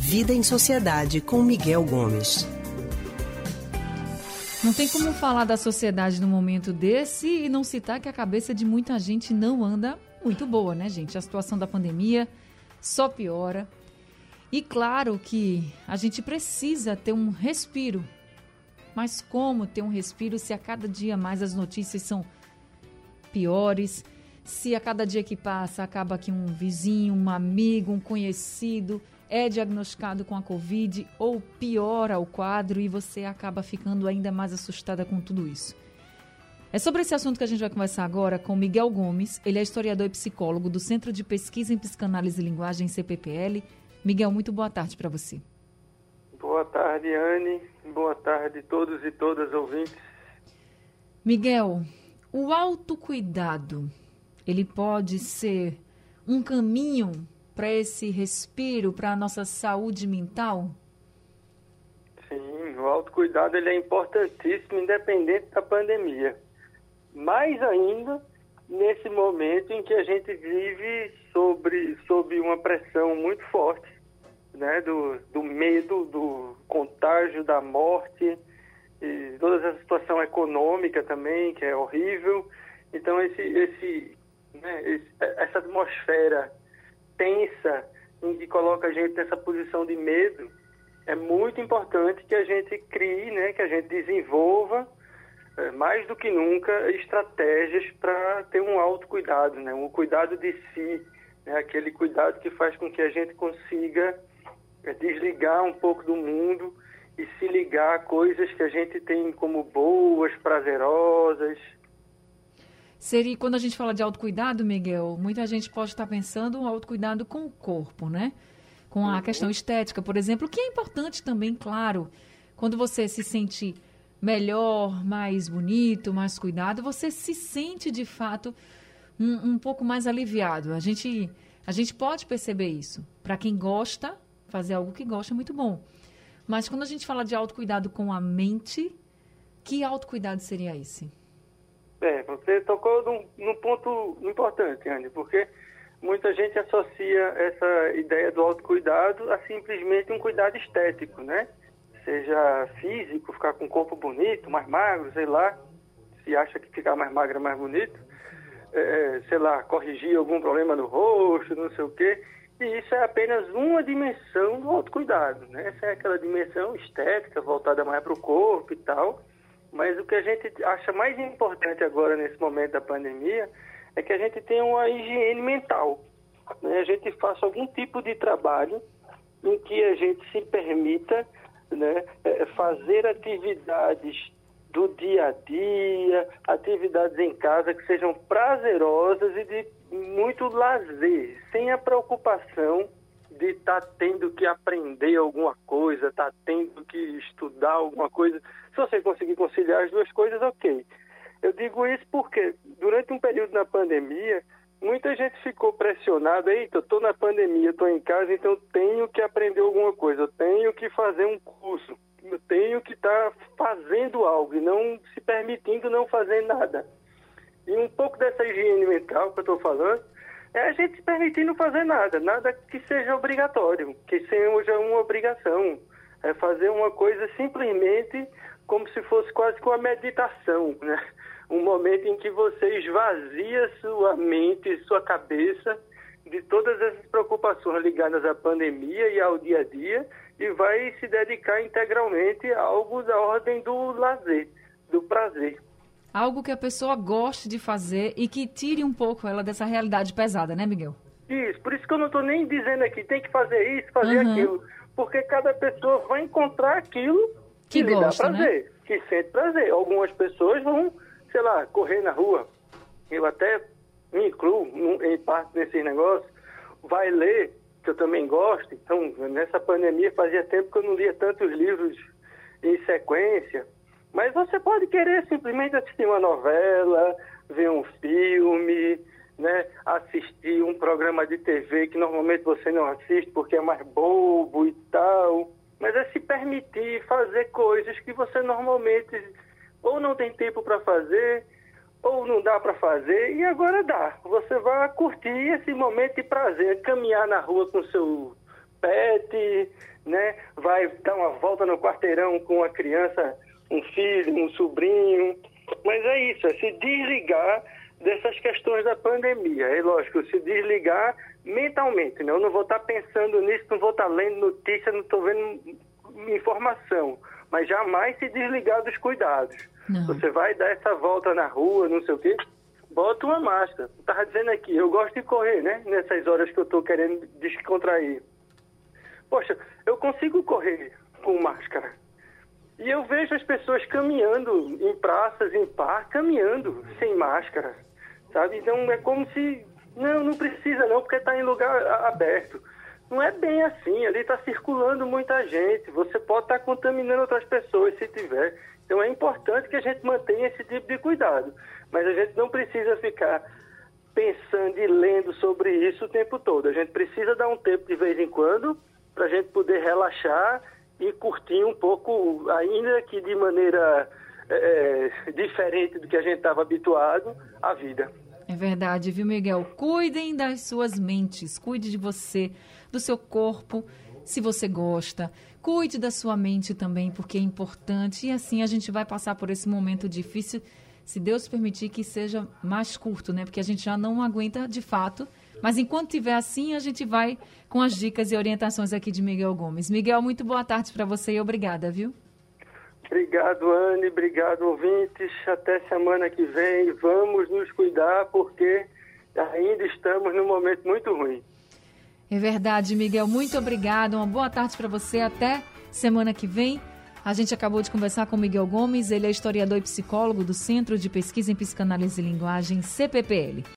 Vida em Sociedade com Miguel Gomes. Não tem como falar da sociedade no momento desse e não citar que a cabeça de muita gente não anda muito boa, né, gente? A situação da pandemia só piora. E claro que a gente precisa ter um respiro. Mas como ter um respiro se a cada dia mais as notícias são piores? Se a cada dia que passa acaba que um vizinho, um amigo, um conhecido é diagnosticado com a Covid ou piora o quadro e você acaba ficando ainda mais assustada com tudo isso. É sobre esse assunto que a gente vai conversar agora com Miguel Gomes. Ele é historiador e psicólogo do Centro de Pesquisa em Psicanálise e Linguagem, CPPL. Miguel, muito boa tarde para você. Boa tarde, Anne. Boa tarde, todos e todas ouvintes. Miguel, o autocuidado, ele pode ser um caminho para esse respiro, para a nossa saúde mental? Sim, o autocuidado ele é importantíssimo, independente da pandemia. Mais ainda nesse momento em que a gente vive sobre, sob uma pressão muito forte, né, do, do medo, do contágio, da morte, e toda essa situação econômica também, que é horrível. Então, esse, esse, né, essa atmosfera tensa, em que coloca a gente nessa posição de medo, é muito importante que a gente crie, né, que a gente desenvolva, é, mais do que nunca, estratégias para ter um autocuidado, né, um cuidado de si, né, aquele cuidado que faz com que a gente consiga é, desligar um pouco do mundo e se ligar a coisas que a gente tem como boas, prazerosas, seria quando a gente fala de autocuidado, Miguel, muita gente pode estar pensando um autocuidado com o corpo, né? Com a uhum. questão estética, por exemplo, que é importante também, claro, quando você se sente melhor, mais bonito, mais cuidado, você se sente de fato um, um pouco mais aliviado. A gente, a gente pode perceber isso. Para quem gosta, fazer algo que gosta é muito bom. Mas quando a gente fala de autocuidado com a mente, que autocuidado seria esse? É, você tocou num, num ponto importante, Andy, porque muita gente associa essa ideia do autocuidado a simplesmente um cuidado estético, né? Seja físico, ficar com o corpo bonito, mais magro, sei lá, se acha que ficar mais magro é mais bonito, é, sei lá, corrigir algum problema no rosto, não sei o quê. E isso é apenas uma dimensão do autocuidado, né? Essa é aquela dimensão estética, voltada mais para o corpo e tal. Mas o que a gente acha mais importante agora, nesse momento da pandemia, é que a gente tenha uma higiene mental. Né? A gente faça algum tipo de trabalho em que a gente se permita né, é, fazer atividades do dia a dia, atividades em casa que sejam prazerosas e de muito lazer, sem a preocupação de estar tá tendo que aprender alguma coisa, estar tá tendo que estudar alguma coisa. Se você conseguir conciliar as duas coisas, ok. Eu digo isso porque durante um período na pandemia, muita gente ficou pressionada, eita, estou na pandemia, estou em casa, então tenho que aprender alguma coisa, eu tenho que fazer um curso, eu tenho que estar tá fazendo algo e não se permitindo não fazer nada. E um pouco dessa higiene mental que eu estou falando é a gente se permitindo fazer nada, nada que seja obrigatório, que seja uma obrigação. É fazer uma coisa simplesmente como se fosse quase que uma meditação, né? Um momento em que você esvazia sua mente, sua cabeça de todas essas preocupações ligadas à pandemia e ao dia a dia e vai se dedicar integralmente a algo da ordem do lazer, do prazer algo que a pessoa goste de fazer e que tire um pouco ela dessa realidade pesada, né, Miguel? Isso, por isso que eu não estou nem dizendo aqui, tem que fazer isso, fazer uhum. aquilo. Porque cada pessoa vai encontrar aquilo que, que lhe gosta, dá prazer, né? que sente prazer. Algumas pessoas vão, sei lá, correr na rua. Eu até me incluo em parte desses negócios. Vai ler, que eu também gosto. Então, nessa pandemia fazia tempo que eu não lia tantos livros em sequência. Mas você pode querer simplesmente assistir uma novela, ver um filme, né, assistir um programa de TV que normalmente você não assiste porque é mais bobo e tal. Mas é se permitir fazer coisas que você normalmente ou não tem tempo para fazer, ou não dá para fazer e agora dá. Você vai curtir esse momento de prazer, caminhar na rua com seu pet, né? Vai dar uma volta no quarteirão com a criança, um filho, um sobrinho. Mas é isso, é se desligar dessas questões da pandemia. É lógico, se desligar mentalmente, né? Eu não vou estar pensando nisso, não vou estar lendo notícia, não estou vendo informação, mas jamais se desligar dos cuidados. Não. Você vai dar essa volta na rua, não sei o quê, bota uma máscara. Estava dizendo aqui, eu gosto de correr, né? Nessas horas que eu estou querendo descontrair. Poxa, eu consigo correr com máscara. E eu vejo as pessoas caminhando em praças, em par, caminhando sem máscara, sabe? Então é como se, não, não precisa não, porque está em lugar aberto. Não é bem assim, ali está circulando muita gente, você pode estar tá contaminando outras pessoas se tiver. Então é importante que a gente mantenha esse tipo de cuidado, mas a gente não precisa ficar pensando e lendo sobre isso o tempo todo. A gente precisa dar um tempo de vez em quando para a gente poder relaxar e curtir um pouco, ainda que de maneira é, é diferente do que a gente estava habituado, a vida. É verdade, viu, Miguel? Cuidem das suas mentes, cuide de você, do seu corpo, se você gosta. Cuide da sua mente também, porque é importante. E assim a gente vai passar por esse momento difícil, se Deus permitir que seja mais curto, né? Porque a gente já não aguenta de fato. Mas enquanto tiver assim, a gente vai com as dicas e orientações aqui de Miguel Gomes. Miguel, muito boa tarde para você e obrigada, viu? Obrigado, Anne. Obrigado, ouvintes. Até semana que vem. Vamos nos cuidar porque ainda estamos num momento muito ruim. É verdade, Miguel. Muito obrigado. Uma boa tarde para você. Até semana que vem. A gente acabou de conversar com Miguel Gomes. Ele é historiador e psicólogo do Centro de Pesquisa em Psicanálise e Linguagem, CPPL.